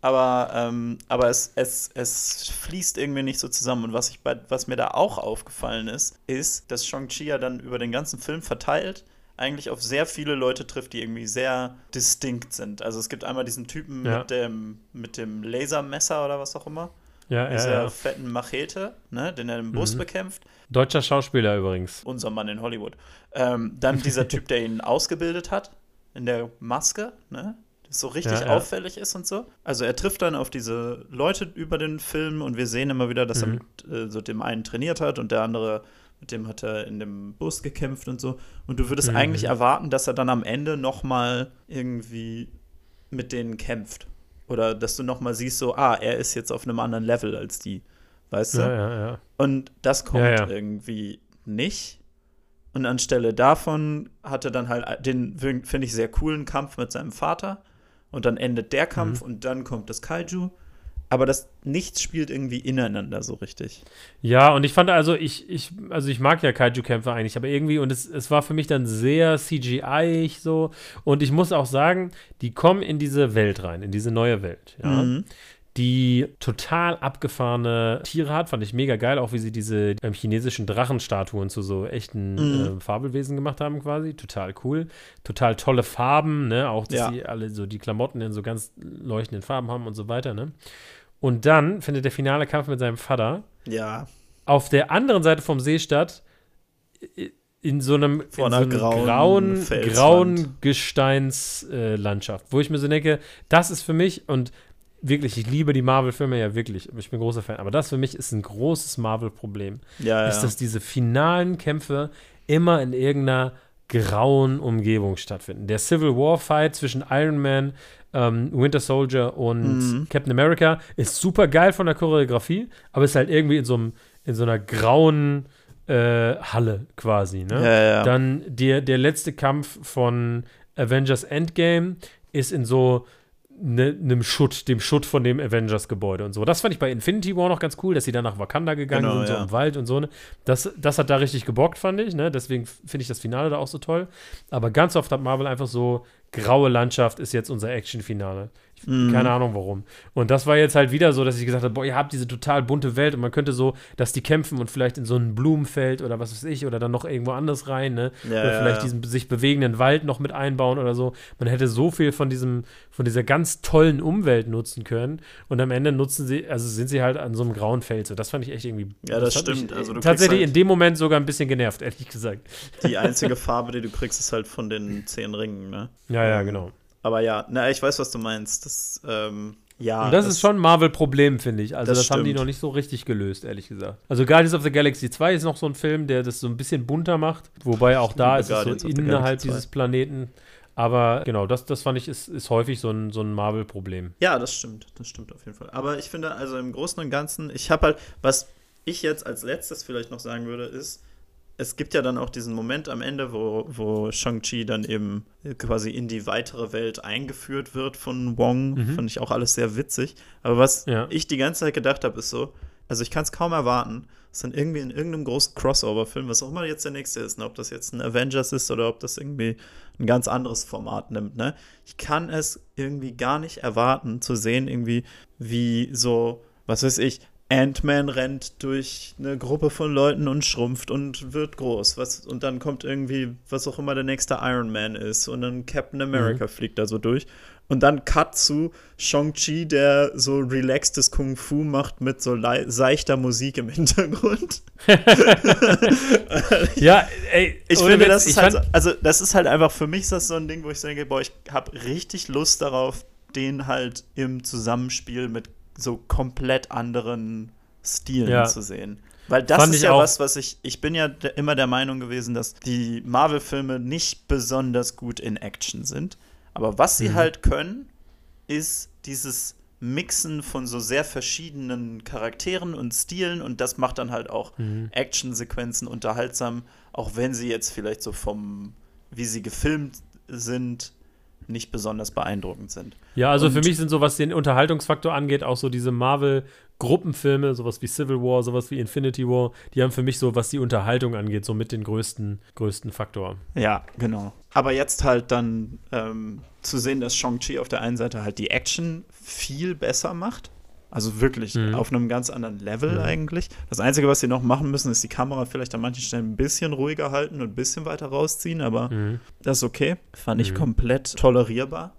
Aber, ähm, aber es, es, es fließt irgendwie nicht so zusammen. Und was, ich bei, was mir da auch aufgefallen ist, ist, dass Shang-Chi ja dann über den ganzen Film verteilt eigentlich auf sehr viele Leute trifft, die irgendwie sehr distinkt sind. Also es gibt einmal diesen Typen ja. mit, dem, mit dem Lasermesser oder was auch immer. Ja, Dieser ja, ja. fetten Machete, ne, den er im Bus mhm. bekämpft. Deutscher Schauspieler übrigens. Unser Mann in Hollywood. Ähm, dann dieser Typ, der ihn ausgebildet hat, in der Maske, ne? Das so richtig ja, auffällig ist und so. Also er trifft dann auf diese Leute über den Film und wir sehen immer wieder, dass mhm. er mit äh, so dem einen trainiert hat und der andere dem hat er in dem Bus gekämpft und so. Und du würdest mhm. eigentlich erwarten, dass er dann am Ende noch mal irgendwie mit denen kämpft. Oder dass du noch mal siehst, so, ah, er ist jetzt auf einem anderen Level als die. Weißt du? Ja, ja, ja. Und das kommt irgendwie nicht. Und anstelle davon hat er dann halt den, finde ich, sehr coolen Kampf mit seinem Vater. Und dann endet der Kampf mhm. und dann kommt das Kaiju aber das nichts spielt irgendwie ineinander so richtig. Ja, und ich fand also, ich, ich, also ich mag ja Kaiju-Kämpfe eigentlich, aber irgendwie, und es, es war für mich dann sehr CGI so. Und ich muss auch sagen, die kommen in diese Welt rein, in diese neue Welt, ja. Mhm die total abgefahrene Tiere hat. Fand ich mega geil, auch wie sie diese ähm, chinesischen Drachenstatuen zu so echten mhm. äh, Fabelwesen gemacht haben, quasi. Total cool. Total tolle Farben, ne? Auch, dass ja. sie alle so die Klamotten in so ganz leuchtenden Farben haben und so weiter, ne? Und dann findet der finale Kampf mit seinem Vater. Ja. Auf der anderen Seite vom See statt. In so einem, in so einem grauen, grauen, grauen Gesteinslandschaft, äh, wo ich mir so denke, das ist für mich, und wirklich, ich liebe die Marvel-Filme ja wirklich, ich bin großer Fan, aber das für mich ist ein großes Marvel-Problem. Ja, ist, dass diese finalen Kämpfe immer in irgendeiner grauen Umgebung stattfinden. Der Civil War Fight zwischen Iron Man, ähm, Winter Soldier und mhm. Captain America ist super geil von der Choreografie, aber ist halt irgendwie in so, einem, in so einer grauen äh, Halle quasi. Ne? Ja, ja. Dann der, der letzte Kampf von Avengers Endgame ist in so ne, einem Schutt, dem Schutt von dem Avengers-Gebäude und so. Das fand ich bei Infinity War noch ganz cool, dass sie dann nach Wakanda gegangen genau, sind, ja. so im Wald und so. Ne? Das, das hat da richtig gebockt, fand ich. Ne? Deswegen finde ich das Finale da auch so toll. Aber ganz oft hat Marvel einfach so graue Landschaft ist jetzt unser Action-Finale. Mhm. Keine Ahnung warum. Und das war jetzt halt wieder so, dass ich gesagt habe, boah, ihr habt diese total bunte Welt und man könnte so, dass die kämpfen und vielleicht in so ein Blumenfeld oder was weiß ich oder dann noch irgendwo anders rein, ne? Ja, oder vielleicht ja. diesen sich bewegenden Wald noch mit einbauen oder so. Man hätte so viel von diesem, von dieser ganz tollen Umwelt nutzen können und am Ende nutzen sie, also sind sie halt an so einem grauen Feld. So, das fand ich echt irgendwie. Ja, das, das stimmt. Mich, also tatsächlich halt in dem Moment sogar ein bisschen genervt, [laughs] ehrlich gesagt. Die einzige Farbe, die du kriegst, ist halt von den zehn Ringen, ne? Ja, ja, genau. Aber ja, na, ich weiß, was du meinst. Das, ähm, Ja. Und das, das ist schon ein Marvel-Problem, finde ich. Also, das, das haben die noch nicht so richtig gelöst, ehrlich gesagt. Also, Guardians of the Galaxy 2 ist noch so ein Film, der das so ein bisschen bunter macht. Wobei auch da ist es so innerhalb dieses Planeten. Aber genau, das, das fand ich, ist, ist häufig so ein, so ein Marvel-Problem. Ja, das stimmt. Das stimmt auf jeden Fall. Aber ich finde, also im Großen und Ganzen, ich habe halt, was ich jetzt als letztes vielleicht noch sagen würde, ist, es gibt ja dann auch diesen Moment am Ende, wo, wo Shang-Chi dann eben quasi in die weitere Welt eingeführt wird von Wong. Mhm. Fand ich auch alles sehr witzig. Aber was ja. ich die ganze Zeit gedacht habe, ist so, also ich kann es kaum erwarten, dass dann irgendwie in irgendeinem großen Crossover-Film, was auch immer jetzt der nächste ist, ne, ob das jetzt ein Avengers ist oder ob das irgendwie ein ganz anderes Format nimmt, ne? Ich kann es irgendwie gar nicht erwarten zu sehen, irgendwie, wie so, was weiß ich, Ant-Man rennt durch eine Gruppe von Leuten und schrumpft und wird groß. Was, und dann kommt irgendwie, was auch immer der nächste Iron Man ist. Und dann Captain America mhm. fliegt da so durch. Und dann Cut zu Shang-Chi, der so relaxtes Kung Fu macht mit so seichter Musik im Hintergrund. [laughs] ja, ey, ich finde, das ist halt, also das ist halt einfach, für mich ist das so ein Ding, wo ich denke, boah, ich habe richtig Lust darauf, den halt im Zusammenspiel mit so komplett anderen Stilen ja. zu sehen. Weil das Fand ist ja was, was ich, ich bin ja immer der Meinung gewesen, dass die Marvel-Filme nicht besonders gut in Action sind. Aber was sie mhm. halt können, ist dieses Mixen von so sehr verschiedenen Charakteren und Stilen und das macht dann halt auch mhm. Actionsequenzen unterhaltsam, auch wenn sie jetzt vielleicht so vom, wie sie gefilmt sind, nicht besonders beeindruckend sind. Ja, also und für mich sind so, was den Unterhaltungsfaktor angeht, auch so diese Marvel-Gruppenfilme, sowas wie Civil War, sowas wie Infinity War, die haben für mich so, was die Unterhaltung angeht, so mit den größten, größten Faktor. Ja, genau. Aber jetzt halt dann ähm, zu sehen, dass Shang-Chi auf der einen Seite halt die Action viel besser macht also wirklich mhm. auf einem ganz anderen Level mhm. eigentlich. Das Einzige, was sie noch machen müssen, ist die Kamera vielleicht an manchen Stellen ein bisschen ruhiger halten und ein bisschen weiter rausziehen, aber mhm. das ist okay. Fand ich mhm. komplett tolerierbar.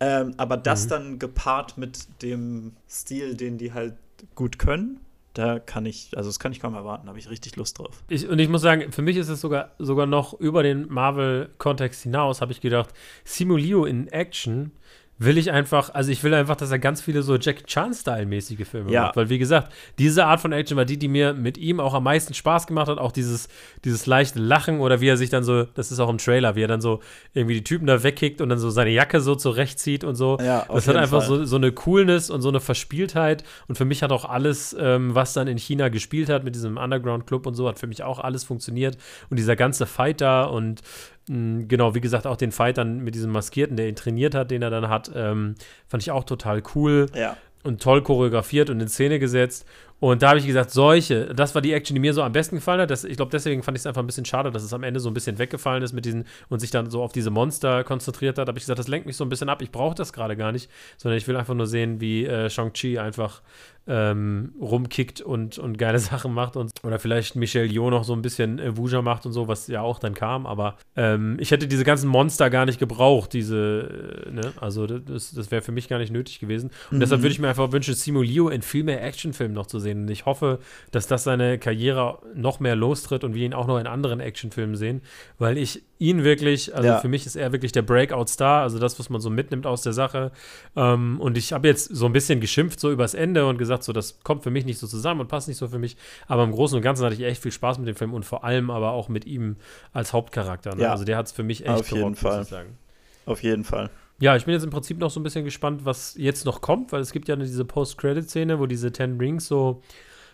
Ähm, aber das mhm. dann gepaart mit dem Stil, den die halt gut können, da kann ich, also das kann ich kaum erwarten, da habe ich richtig Lust drauf. Ich, und ich muss sagen, für mich ist es sogar, sogar noch über den Marvel-Kontext hinaus, habe ich gedacht, Simulio in Action will ich einfach, also ich will einfach, dass er ganz viele so Jackie Chan-Style-mäßige Filme ja. macht. Weil, wie gesagt, diese Art von Action war die, die mir mit ihm auch am meisten Spaß gemacht hat. Auch dieses, dieses leichte Lachen oder wie er sich dann so, das ist auch im Trailer, wie er dann so irgendwie die Typen da wegkickt und dann so seine Jacke so zurechtzieht und so. Ja, das hat einfach so, so eine Coolness und so eine Verspieltheit. Und für mich hat auch alles, ähm, was dann in China gespielt hat, mit diesem Underground-Club und so, hat für mich auch alles funktioniert. Und dieser ganze Fight da und Genau, wie gesagt, auch den Fight dann mit diesem Maskierten, der ihn trainiert hat, den er dann hat, ähm, fand ich auch total cool. Ja. Und toll choreografiert und in Szene gesetzt. Und da habe ich gesagt, solche, das war die Action, die mir so am besten gefallen hat. Das, ich glaube, deswegen fand ich es einfach ein bisschen schade, dass es am Ende so ein bisschen weggefallen ist mit diesen und sich dann so auf diese Monster konzentriert hat. Da habe ich gesagt, das lenkt mich so ein bisschen ab. Ich brauche das gerade gar nicht, sondern ich will einfach nur sehen, wie äh, Shang-Chi einfach ähm, rumkickt und, und geile [laughs] Sachen macht und oder vielleicht Michelle Yeoh noch so ein bisschen äh, Wuja macht und so, was ja auch dann kam, aber ähm, ich hätte diese ganzen Monster gar nicht gebraucht, diese, äh, ne? also das, das wäre für mich gar nicht nötig gewesen und mhm. deshalb würde ich mir einfach wünschen, Simu Liu in viel mehr Actionfilmen noch zu sehen und ich hoffe, dass das seine Karriere noch mehr lostritt und wir ihn auch noch in anderen Actionfilmen sehen, weil ich ihn wirklich, also ja. für mich ist er wirklich der Breakout-Star, also das, was man so mitnimmt aus der Sache. Ähm, und ich habe jetzt so ein bisschen geschimpft so übers Ende und gesagt, so das kommt für mich nicht so zusammen und passt nicht so für mich. Aber im Großen und Ganzen hatte ich echt viel Spaß mit dem Film und vor allem aber auch mit ihm als Hauptcharakter. Ne? Ja. Also der hat es für mich echt Auf jeden gerockt, Fall. Auf jeden Fall. Ja, ich bin jetzt im Prinzip noch so ein bisschen gespannt, was jetzt noch kommt, weil es gibt ja diese Post-Credit-Szene, wo diese Ten Rings so,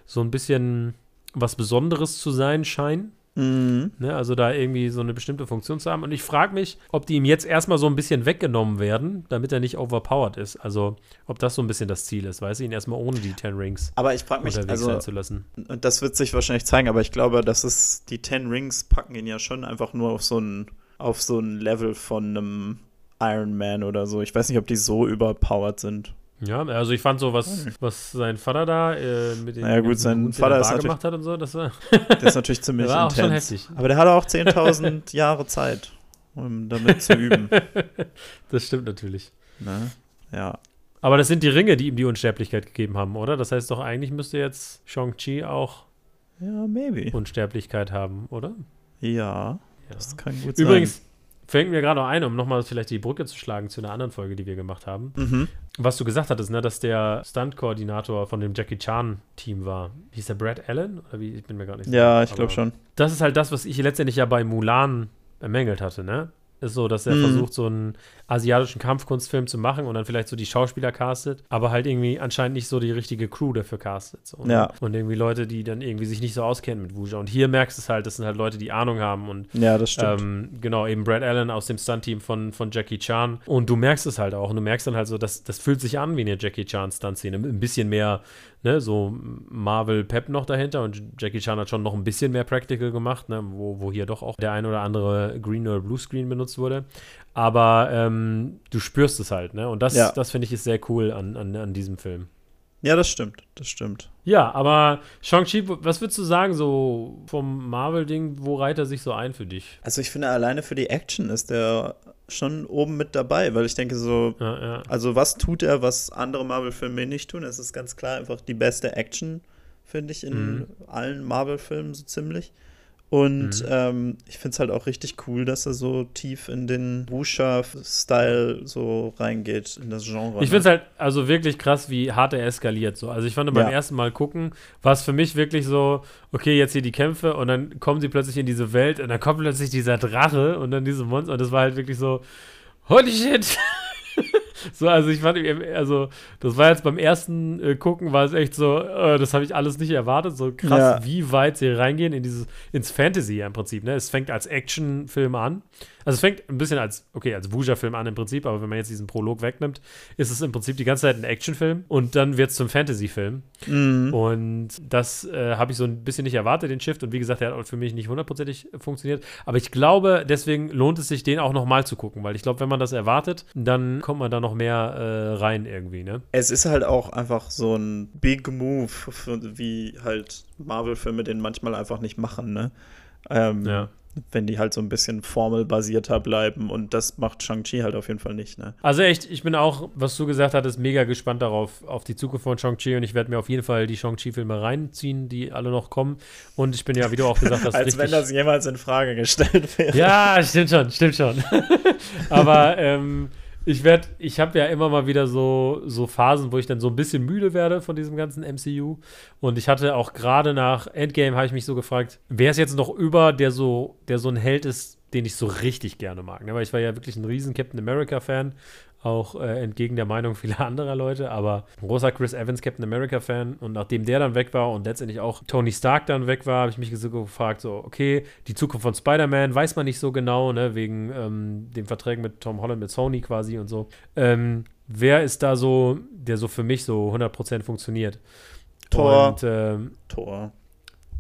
so ein bisschen was Besonderes zu sein scheinen. Mhm. Ne, also da irgendwie so eine bestimmte Funktion zu haben. Und ich frage mich, ob die ihm jetzt erstmal so ein bisschen weggenommen werden, damit er nicht overpowered ist. Also ob das so ein bisschen das Ziel ist, weiß ich, ihn erstmal ohne die Ten Rings aber ich frage mich, also, zu lassen. Und das wird sich wahrscheinlich zeigen, aber ich glaube, dass es die Ten Rings packen ihn ja schon einfach nur auf so ein, auf so ein Level von einem Iron Man oder so. Ich weiß nicht, ob die so überpowered sind. Ja, also ich fand so, was, was sein Vater da äh, mit dem naja, gut, sein Hund, Vater ist gemacht hat und so, das war, [laughs] das ist natürlich [laughs] ziemlich war intens. Auch schon heftig. Aber der hatte auch 10.000 [laughs] Jahre Zeit, um damit zu üben. das stimmt natürlich. Ne? Ja. Aber das sind die Ringe, die ihm die Unsterblichkeit gegeben haben, oder? Das heißt doch, eigentlich müsste jetzt Shang-Chi auch ja. Unsterblichkeit haben, oder? Ja, ja. das kann gut Übrigens, sein. Fängt mir gerade noch ein, um nochmal vielleicht die Brücke zu schlagen zu einer anderen Folge, die wir gemacht haben. Mhm. Was du gesagt hattest, ne, dass der Stunt-Koordinator von dem Jackie Chan-Team war. Hieß der Brad Allen? Oder wie? Ich bin mir gar nicht sicher. Ja, ich glaube schon. Das ist halt das, was ich letztendlich ja bei Mulan bemängelt hatte, ne? Ist so, dass er Mhm. versucht, so einen asiatischen Kampfkunstfilm zu machen und dann vielleicht so die Schauspieler castet, aber halt irgendwie anscheinend nicht so die richtige Crew dafür castet. So, ne? Ja. Und irgendwie Leute, die dann irgendwie sich nicht so auskennen mit Wuja. Und hier merkst du es halt, das sind halt Leute, die Ahnung haben und Ja, das stimmt. ähm, genau, eben Brad Allen aus dem Stunt-Team von, von Jackie Chan. Und du merkst es halt auch. Und du merkst dann halt so, dass das fühlt sich an wie eine Jackie Chan-Stunt-Szene. Ein bisschen mehr, ne, so Marvel-Pep noch dahinter. Und Jackie Chan hat schon noch ein bisschen mehr Practical gemacht, ne, wo, wo hier doch auch der ein oder andere Green- oder Blue-Screen benutzt wurde. Aber ähm, du spürst es halt, ne? Und das, Ja. das finde ich ist sehr cool an, an, an diesem Film. ja, das stimmt. Das stimmt. Ja, aber Shang-Chi, was würdest du sagen, so vom Marvel-Ding, wo reiht er sich so ein für dich? Also ich finde, alleine für die Action ist der schon oben mit dabei, weil ich denke so, Ja, ja. also was tut er, was andere Marvel-Filme nicht tun? Es ist ganz klar einfach die beste Action, finde ich, in Mhm. allen Marvel-Filmen so ziemlich. Und Mhm. ähm, ich finde es halt auch richtig cool, dass er so tief in den Wuxia-Style so reingeht, in das Genre. Ich finde es halt also wirklich krass, wie hart er eskaliert. So. Also ich fand beim Ja. ersten Mal gucken, war es für mich wirklich so, okay, jetzt hier die Kämpfe und dann kommen sie plötzlich in diese Welt und dann kommt plötzlich dieser Drache und dann diese Monster und das war halt wirklich so, holy shit. [laughs] so, also ich fand, also das war jetzt beim ersten äh, Gucken, war es echt so, äh, das habe ich alles nicht erwartet. So krass, Ja. wie weit sie reingehen in dieses, ins Fantasy im Prinzip. Ne? Es fängt als Actionfilm an. Also es fängt ein bisschen als, okay, als Wuja-Film an im Prinzip, aber wenn man jetzt diesen Prolog wegnimmt, ist es im Prinzip die ganze Zeit ein Actionfilm und dann wird es zum Fantasy-Film. Mhm. Und das äh, habe ich so ein bisschen nicht erwartet, den Shift. Und wie gesagt, der hat auch für mich nicht hundertprozentig funktioniert. Aber ich glaube, deswegen lohnt es sich, den auch nochmal zu gucken, weil ich glaube, wenn man das erwartet, dann kommt man da noch mehr äh, rein irgendwie, ne? Es ist halt auch einfach so ein Big Move, für, wie halt Marvel-Filme den manchmal einfach nicht machen, ne? Ähm, Ja. Wenn die halt so ein bisschen formelbasierter bleiben und das macht Shang-Chi halt auf jeden Fall nicht, ne? Also echt, ich bin auch, was du gesagt hattest, mega gespannt darauf, auf die Zukunft von Shang-Chi und ich werde mir auf jeden Fall die Shang-Chi-Filme reinziehen, die alle noch kommen. Und ich bin ja, wie du auch gesagt hast, [laughs] Als richtig, wenn das jemals in Frage gestellt wäre. Ja, stimmt schon, stimmt schon. [laughs] Aber ähm, ich werde, ich habe ja immer mal wieder so, so Phasen, wo ich dann so ein bisschen müde werde von diesem ganzen MCU. Und ich hatte auch gerade nach Endgame, habe ich mich so gefragt, wer ist jetzt noch über, der so, der so ein Held ist, den ich so richtig gerne mag. Ne? Weil ich war ja wirklich ein riesen Captain America-Fan. Auch äh, entgegen der Meinung vieler [laughs] anderer Leute, aber ein großer Chris Evans Captain America-Fan. Und nachdem der dann weg war und letztendlich auch Tony Stark dann weg war, habe ich mich so gefragt: so, okay, die Zukunft von Spider-Man weiß man nicht so genau, ne, wegen ähm, den Verträgen mit Tom Holland, mit Sony quasi und so. Ähm, wer ist da so, der so für mich so 100% funktioniert? Thor. Und, ähm, Tor.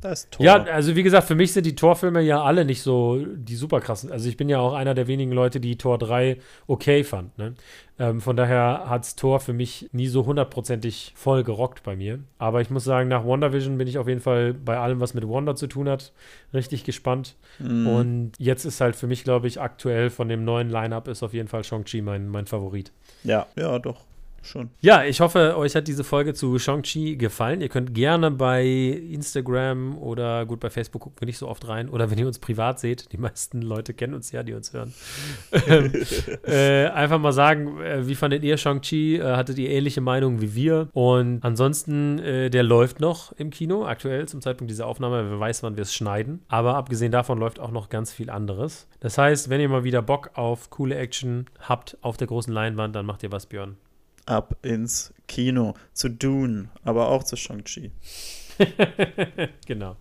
Da ist Tor. ja, also wie gesagt, für mich sind die Torfilme ja alle nicht so die super krassen. Also ich bin ja auch einer der wenigen Leute, die Tor 3 okay fand. Ne? Ähm, von daher hat Tor für mich nie so hundertprozentig voll gerockt bei mir. Aber ich muss sagen, nach WandaVision bin ich auf jeden Fall bei allem, was mit Wanda zu tun hat, richtig gespannt. Mhm. Und jetzt ist halt für mich, glaube ich, aktuell von dem neuen Line-Up ist auf jeden Fall Shang-Chi mein, mein Favorit. ja, ja, doch. Schon. Ja, ich hoffe, euch hat diese Folge zu Shang-Chi gefallen. Ihr könnt gerne bei Instagram oder gut, bei Facebook gucken wir nicht so oft rein. Oder wenn ihr uns privat seht, die meisten Leute kennen uns ja, die uns hören. [laughs] ähm, äh, einfach mal sagen, äh, wie fandet ihr Shang-Chi? Äh, hattet ihr ähnliche Meinungen wie wir? Und ansonsten, äh, der läuft noch im Kino, aktuell zum Zeitpunkt dieser Aufnahme. Wer weiß, wann wir es schneiden. Aber abgesehen davon läuft auch noch ganz viel anderes. Das heißt, wenn ihr mal wieder Bock auf coole Action habt auf der großen Leinwand, dann macht ihr was, Björn. Ab ins Kino. Zu Dune, aber auch zu Shang-Chi. [laughs] genau.